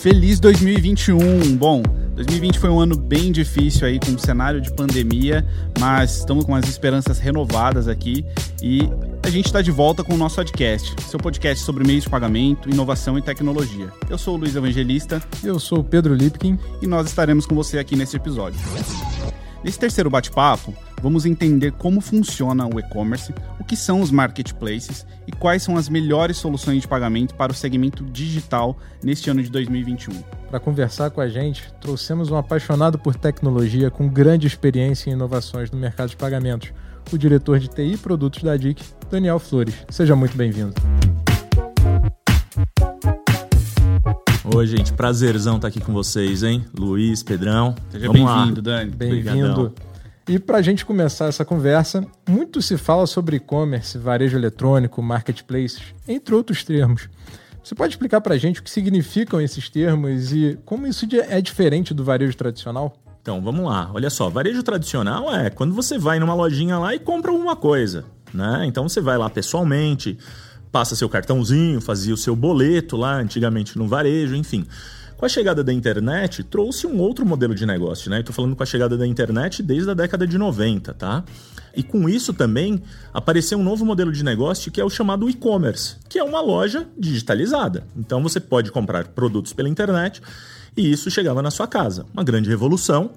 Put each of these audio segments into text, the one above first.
Feliz 2021! Bom, 2020 foi um ano bem difícil aí com o cenário de pandemia, mas estamos com as esperanças renovadas aqui e a gente está de volta com o nosso podcast, seu podcast sobre meios de pagamento, inovação e tecnologia. Eu sou o Luiz Evangelista. Eu sou o Pedro Lipkin. E nós estaremos com você aqui nesse episódio. Nesse terceiro bate-papo, vamos entender como funciona o e-commerce, o que são os marketplaces e quais são as melhores soluções de pagamento para o segmento digital neste ano de 2021. Para conversar com a gente, trouxemos um apaixonado por tecnologia com grande experiência em inovações no mercado de pagamentos, o diretor de TI e produtos da DIC, Daniel Flores. Seja muito bem-vindo. Oi, gente, prazerzão estar aqui com vocês, hein? Luiz, Pedrão. Seja bem-vindo, Dani. Bem-vindo. E para a gente começar essa conversa, muito se fala sobre e-commerce, varejo eletrônico, marketplaces, entre outros termos. Você pode explicar para a gente o que significam esses termos e como isso é diferente do varejo tradicional? Então, vamos lá. Olha só, varejo tradicional é quando você vai numa lojinha lá e compra alguma coisa, né? Então você vai lá pessoalmente, passa seu cartãozinho, fazia o seu boleto lá, antigamente no varejo, enfim. Com a chegada da internet, trouxe um outro modelo de negócio, né? Estou falando com a chegada da internet desde a década de 90, tá? E com isso também apareceu um novo modelo de negócio que é o chamado e-commerce, que é uma loja digitalizada. Então você pode comprar produtos pela internet e isso chegava na sua casa. Uma grande revolução,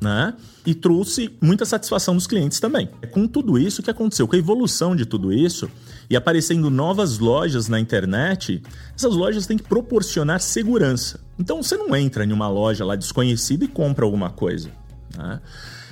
né? E trouxe muita satisfação dos clientes também. É com tudo isso que aconteceu, com a evolução de tudo isso, e aparecendo novas lojas na internet, essas lojas têm que proporcionar segurança. Então você não entra em uma loja lá desconhecida e compra alguma coisa. Né?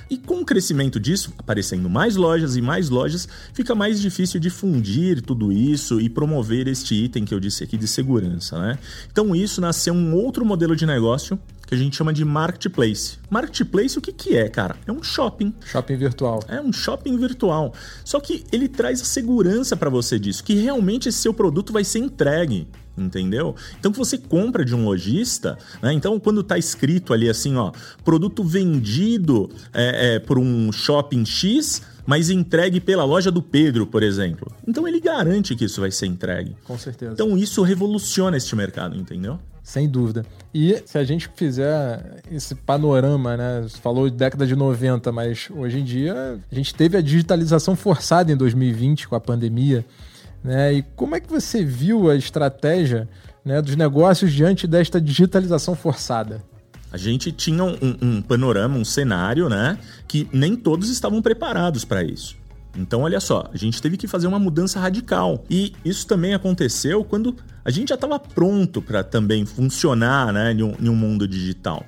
E com o crescimento disso, aparecendo mais lojas e mais lojas, fica mais difícil difundir tudo isso e promover este item que eu disse aqui de segurança, né? Então isso nasceu um outro modelo de negócio que a gente chama de marketplace. Marketplace o que que é, cara? É um shopping. Shopping virtual. É um shopping virtual. Só que ele traz a segurança para você disso, que realmente esse seu produto vai ser entregue entendeu? Então que você compra de um lojista, né? Então quando está escrito ali assim, ó, produto vendido é, é, por um shopping X, mas entregue pela loja do Pedro, por exemplo. Então ele garante que isso vai ser entregue. Com certeza. Então isso revoluciona este mercado, entendeu? Sem dúvida. E se a gente fizer esse panorama, né? Você falou de década de 90, mas hoje em dia a gente teve a digitalização forçada em 2020 com a pandemia. Né? E como é que você viu a estratégia né, dos negócios diante desta digitalização forçada? A gente tinha um, um panorama, um cenário, né? Que nem todos estavam preparados para isso. Então, olha só, a gente teve que fazer uma mudança radical. E isso também aconteceu quando a gente já estava pronto para também funcionar né, em, um, em um mundo digital.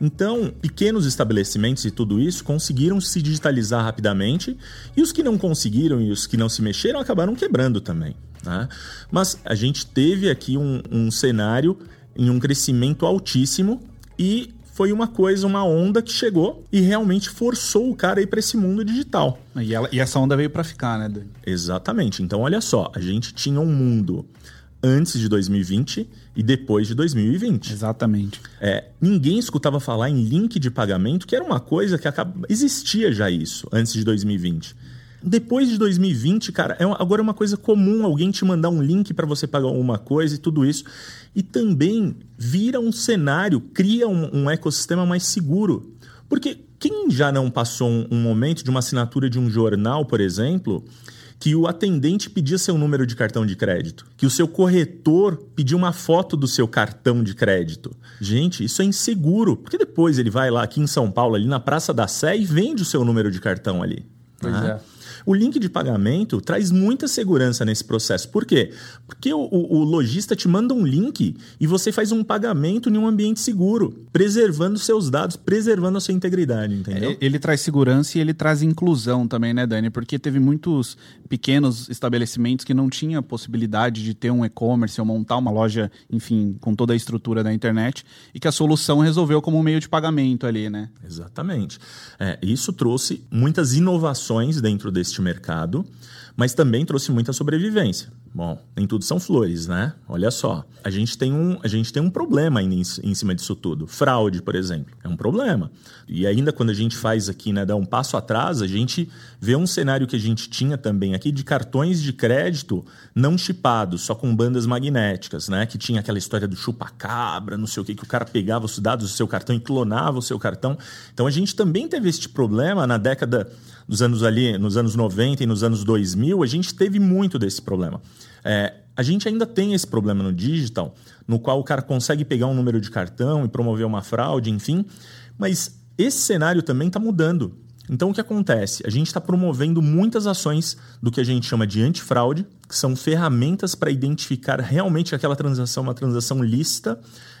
Então, pequenos estabelecimentos e tudo isso conseguiram se digitalizar rapidamente e os que não conseguiram e os que não se mexeram acabaram quebrando também. Né? Mas a gente teve aqui um, um cenário em um crescimento altíssimo e foi uma coisa, uma onda que chegou e realmente forçou o cara a ir para esse mundo digital. E, ela, e essa onda veio para ficar, né, Dani? Exatamente. Então, olha só, a gente tinha um mundo antes de 2020 e depois de 2020. Exatamente. É, ninguém escutava falar em link de pagamento, que era uma coisa que acaba... existia já isso antes de 2020. Depois de 2020, cara, é agora é uma coisa comum alguém te mandar um link para você pagar alguma coisa e tudo isso. E também vira um cenário, cria um, um ecossistema mais seguro. Porque quem já não passou um, um momento de uma assinatura de um jornal, por exemplo, que o atendente pedia seu número de cartão de crédito, que o seu corretor pedia uma foto do seu cartão de crédito. Gente, isso é inseguro, porque depois ele vai lá aqui em São Paulo, ali na Praça da Sé, e vende o seu número de cartão ali. Pois né? é. O link de pagamento traz muita segurança nesse processo. Por quê? Porque o, o, o lojista te manda um link e você faz um pagamento em um ambiente seguro, preservando seus dados, preservando a sua integridade, entendeu? É, ele traz segurança e ele traz inclusão também, né, Dani? Porque teve muitos pequenos estabelecimentos que não tinham possibilidade de ter um e-commerce ou montar uma loja, enfim, com toda a estrutura da internet e que a solução resolveu como um meio de pagamento ali, né? Exatamente. É, isso trouxe muitas inovações dentro deste mercado, mas também trouxe muita sobrevivência. Bom, nem tudo são flores, né? Olha só, a gente tem um, a gente tem um problema ainda em, em cima disso tudo. Fraude, por exemplo, é um problema. E ainda quando a gente faz aqui, né, dá um passo atrás, a gente vê um cenário que a gente tinha também aqui de cartões de crédito não chipados, só com bandas magnéticas, né? Que tinha aquela história do chupa-cabra, não sei o que, que o cara pegava os dados do seu cartão e clonava o seu cartão. Então a gente também teve este problema na década dos anos ali, nos anos 90 e nos anos 2000, a gente teve muito desse problema. É, a gente ainda tem esse problema no digital, no qual o cara consegue pegar um número de cartão e promover uma fraude, enfim, mas esse cenário também está mudando. Então, o que acontece? A gente está promovendo muitas ações do que a gente chama de antifraude, que são ferramentas para identificar realmente aquela transação, uma transação lícita,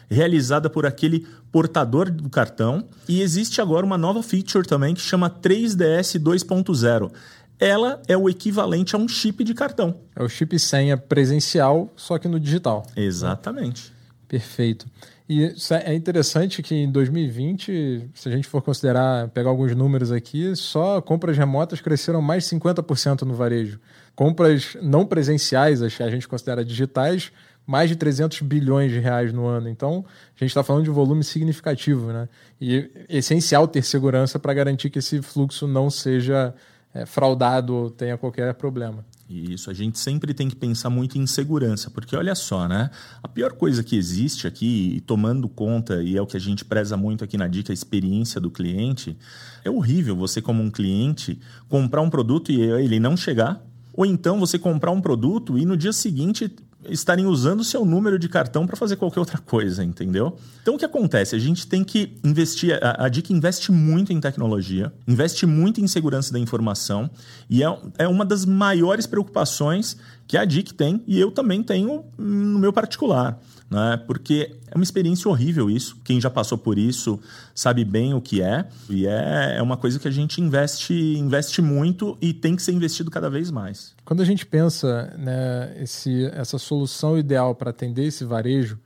realizada por aquele portador do cartão. E existe agora uma nova feature também que chama 3DS 2.0 ela é o equivalente a um chip de cartão. É o chip senha presencial, só que no digital. Exatamente. Perfeito. E é interessante que em 2020, se a gente for considerar, pegar alguns números aqui, só compras remotas cresceram mais de 50% no varejo. Compras não presenciais, a gente considera digitais, mais de 300 bilhões de reais no ano. Então, a gente está falando de volume significativo, né? E é essencial ter segurança para garantir que esse fluxo não seja é, fraudado ou tenha qualquer problema. Isso, a gente sempre tem que pensar muito em segurança, porque olha só, né? A pior coisa que existe aqui, tomando conta, e é o que a gente preza muito aqui na dica, a experiência do cliente, é horrível você, como um cliente, comprar um produto e ele não chegar, ou então você comprar um produto e no dia seguinte estarem usando o seu número de cartão para fazer qualquer outra coisa, entendeu? Então o que acontece? A gente tem que investir, a, a DIC investe muito em tecnologia, investe muito em segurança da informação e é, é uma das maiores preocupações que a DIC tem e eu também tenho no meu particular né? Porque é uma experiência horrível isso. Quem já passou por isso sabe bem o que é. E é, é uma coisa que a gente investe, investe muito e tem que ser investido cada vez mais. Quando a gente pensa né, esse, essa solução ideal para atender esse varejo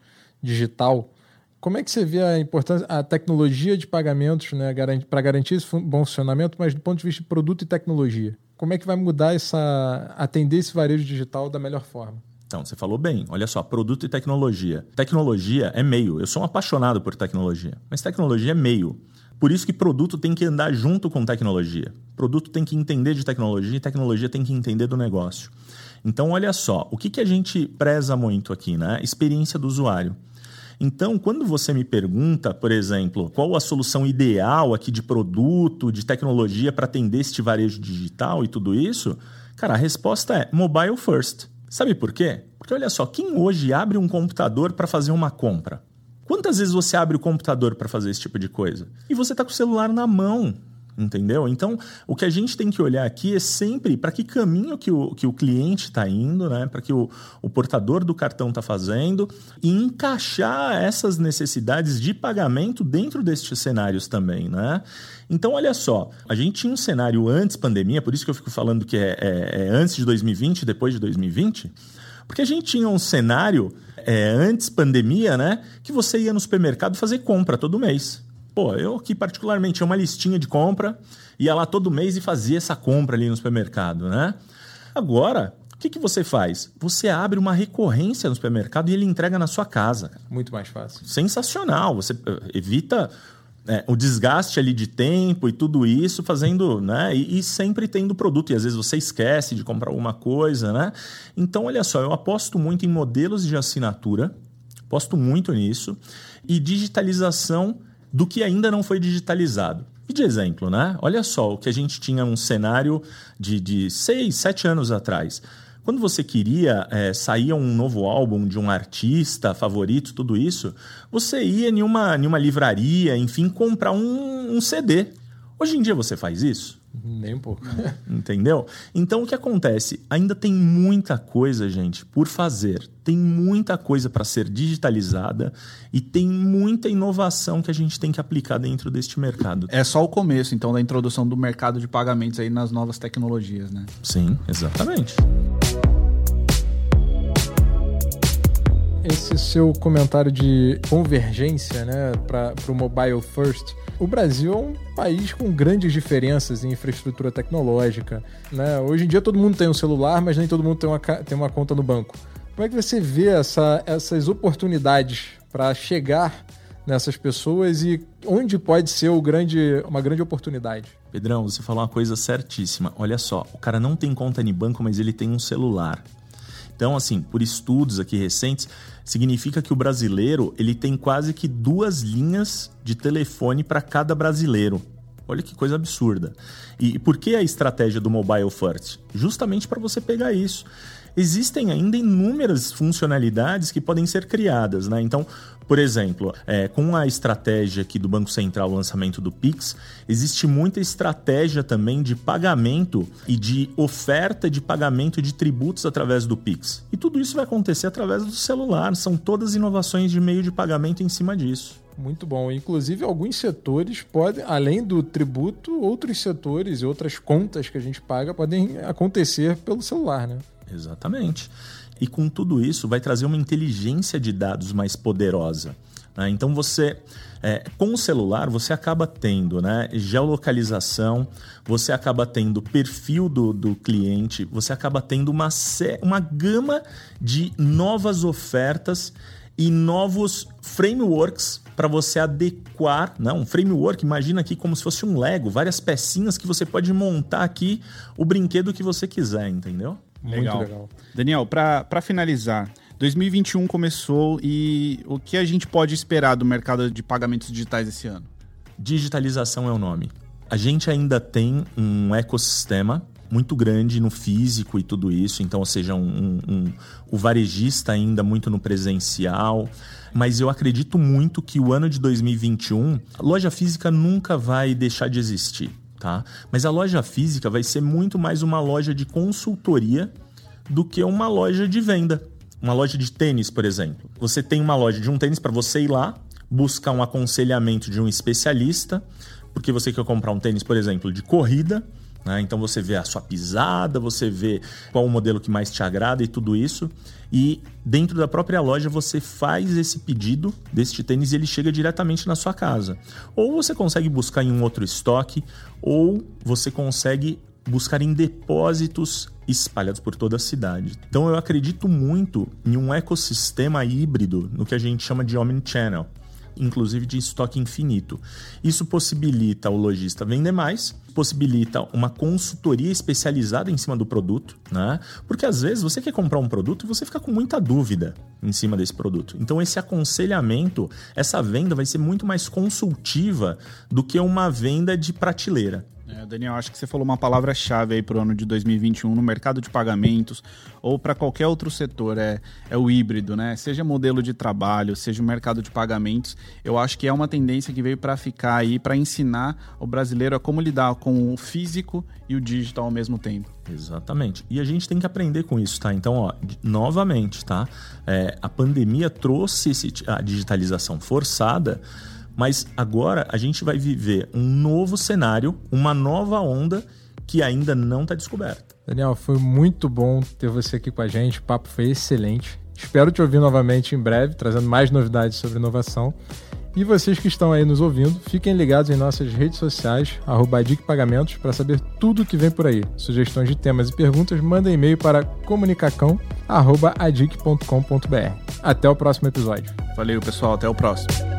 digital, como é que você vê a importância, a tecnologia de pagamentos né, para garantir esse bom funcionamento, mas do ponto de vista de produto e tecnologia? Como é que vai mudar essa. atender esse varejo digital da melhor forma? Então, você falou bem. Olha só, produto e tecnologia. Tecnologia é meio. Eu sou um apaixonado por tecnologia, mas tecnologia é meio. Por isso que produto tem que andar junto com tecnologia. Produto tem que entender de tecnologia e tecnologia tem que entender do negócio. Então, olha só, o que, que a gente preza muito aqui, né? Experiência do usuário. Então, quando você me pergunta, por exemplo, qual a solução ideal aqui de produto, de tecnologia para atender este varejo digital e tudo isso, cara, a resposta é mobile first. Sabe por quê? Porque olha só, quem hoje abre um computador para fazer uma compra? Quantas vezes você abre o computador para fazer esse tipo de coisa? E você está com o celular na mão entendeu? Então, o que a gente tem que olhar aqui é sempre para que caminho que o, que o cliente está indo, né? para que o, o portador do cartão está fazendo e encaixar essas necessidades de pagamento dentro destes cenários também. Né? Então, olha só, a gente tinha um cenário antes pandemia, por isso que eu fico falando que é, é, é antes de 2020 depois de 2020, porque a gente tinha um cenário é, antes pandemia, né? Que você ia no supermercado fazer compra todo mês. Pô, eu aqui particularmente tinha uma listinha de compra, ia lá todo mês e fazia essa compra ali no supermercado, né? Agora, o que, que você faz? Você abre uma recorrência no supermercado e ele entrega na sua casa. Muito mais fácil. Sensacional. Você eh, evita é, o desgaste ali de tempo e tudo isso, fazendo, né? E, e, sempre tendo produto. E às vezes você esquece de comprar alguma coisa, né? Então, olha só, eu aposto muito em modelos de assinatura, aposto muito nisso, e digitalização do que ainda não foi digitalizado. E de exemplo, né? Olha só, o que a gente tinha um cenário de, de seis, sete anos atrás. Quando você queria, é, saía um novo álbum de um artista favorito, tudo isso, você ia em uma, em uma livraria, enfim, comprar um, um CD. Hoje em dia você faz isso? Nem um pouco. Entendeu? Então o que acontece? Ainda tem muita coisa, gente, por fazer. Tem muita coisa para ser digitalizada e tem muita inovação que a gente tem que aplicar dentro deste mercado. É só o começo, então, da introdução do mercado de pagamentos aí nas novas tecnologias, né? Sim, exatamente. Esse seu comentário de convergência né, para o mobile first, o Brasil é um país com grandes diferenças em infraestrutura tecnológica. Né? Hoje em dia todo mundo tem um celular, mas nem todo mundo tem uma, tem uma conta no banco. Como é que você vê essa, essas oportunidades para chegar nessas pessoas e onde pode ser o grande, uma grande oportunidade? Pedrão, você falou uma coisa certíssima. Olha só, o cara não tem conta em banco, mas ele tem um celular. Então, assim, por estudos aqui recentes, significa que o brasileiro ele tem quase que duas linhas de telefone para cada brasileiro. Olha que coisa absurda. E por que a estratégia do Mobile First? Justamente para você pegar isso existem ainda inúmeras funcionalidades que podem ser criadas, né? Então, por exemplo, é, com a estratégia aqui do Banco Central, o lançamento do Pix, existe muita estratégia também de pagamento e de oferta de pagamento de tributos através do Pix. E tudo isso vai acontecer através do celular. São todas inovações de meio de pagamento em cima disso. Muito bom. Inclusive, alguns setores podem, além do tributo, outros setores e outras contas que a gente paga podem acontecer pelo celular, né? Exatamente. E com tudo isso, vai trazer uma inteligência de dados mais poderosa. Né? Então, você, é, com o celular, você acaba tendo né, geolocalização, você acaba tendo perfil do, do cliente, você acaba tendo uma, uma gama de novas ofertas e novos frameworks para você adequar, né? um framework, imagina aqui como se fosse um Lego, várias pecinhas que você pode montar aqui o brinquedo que você quiser, entendeu? Legal. Muito legal. Daniel, para finalizar, 2021 começou e o que a gente pode esperar do mercado de pagamentos digitais esse ano? Digitalização é o nome. A gente ainda tem um ecossistema muito grande no físico e tudo isso, então, ou seja, um, um, um, o varejista ainda muito no presencial. Mas eu acredito muito que o ano de 2021, a loja física nunca vai deixar de existir tá? Mas a loja física vai ser muito mais uma loja de consultoria do que uma loja de venda. Uma loja de tênis, por exemplo. Você tem uma loja de um tênis para você ir lá, buscar um aconselhamento de um especialista, porque você quer comprar um tênis, por exemplo, de corrida, né? Então você vê a sua pisada, você vê qual o modelo que mais te agrada e tudo isso. E dentro da própria loja você faz esse pedido deste tênis e ele chega diretamente na sua casa. Ou você consegue buscar em um outro estoque, ou você consegue buscar em depósitos espalhados por toda a cidade. Então eu acredito muito em um ecossistema híbrido no que a gente chama de omnichannel inclusive de estoque infinito. Isso possibilita o lojista vender mais, possibilita uma consultoria especializada em cima do produto, né? Porque às vezes você quer comprar um produto e você fica com muita dúvida em cima desse produto. Então esse aconselhamento, essa venda vai ser muito mais consultiva do que uma venda de prateleira. É, Daniel, acho que você falou uma palavra-chave aí para o ano de 2021 no mercado de pagamentos ou para qualquer outro setor, é, é o híbrido, né? Seja modelo de trabalho, seja o mercado de pagamentos, eu acho que é uma tendência que veio para ficar aí, para ensinar o brasileiro a como lidar com o físico e o digital ao mesmo tempo. Exatamente. E a gente tem que aprender com isso, tá? Então, ó, novamente, tá? É, a pandemia trouxe esse, a digitalização forçada mas agora a gente vai viver um novo cenário, uma nova onda que ainda não está descoberta. Daniel, foi muito bom ter você aqui com a gente. O papo foi excelente. Espero te ouvir novamente em breve, trazendo mais novidades sobre inovação. E vocês que estão aí nos ouvindo, fiquem ligados em nossas redes sociais, arroba Pagamentos, para saber tudo que vem por aí. Sugestões de temas e perguntas, manda e-mail para comunicacão.adic.com.br. Até o próximo episódio. Valeu, pessoal. Até o próximo.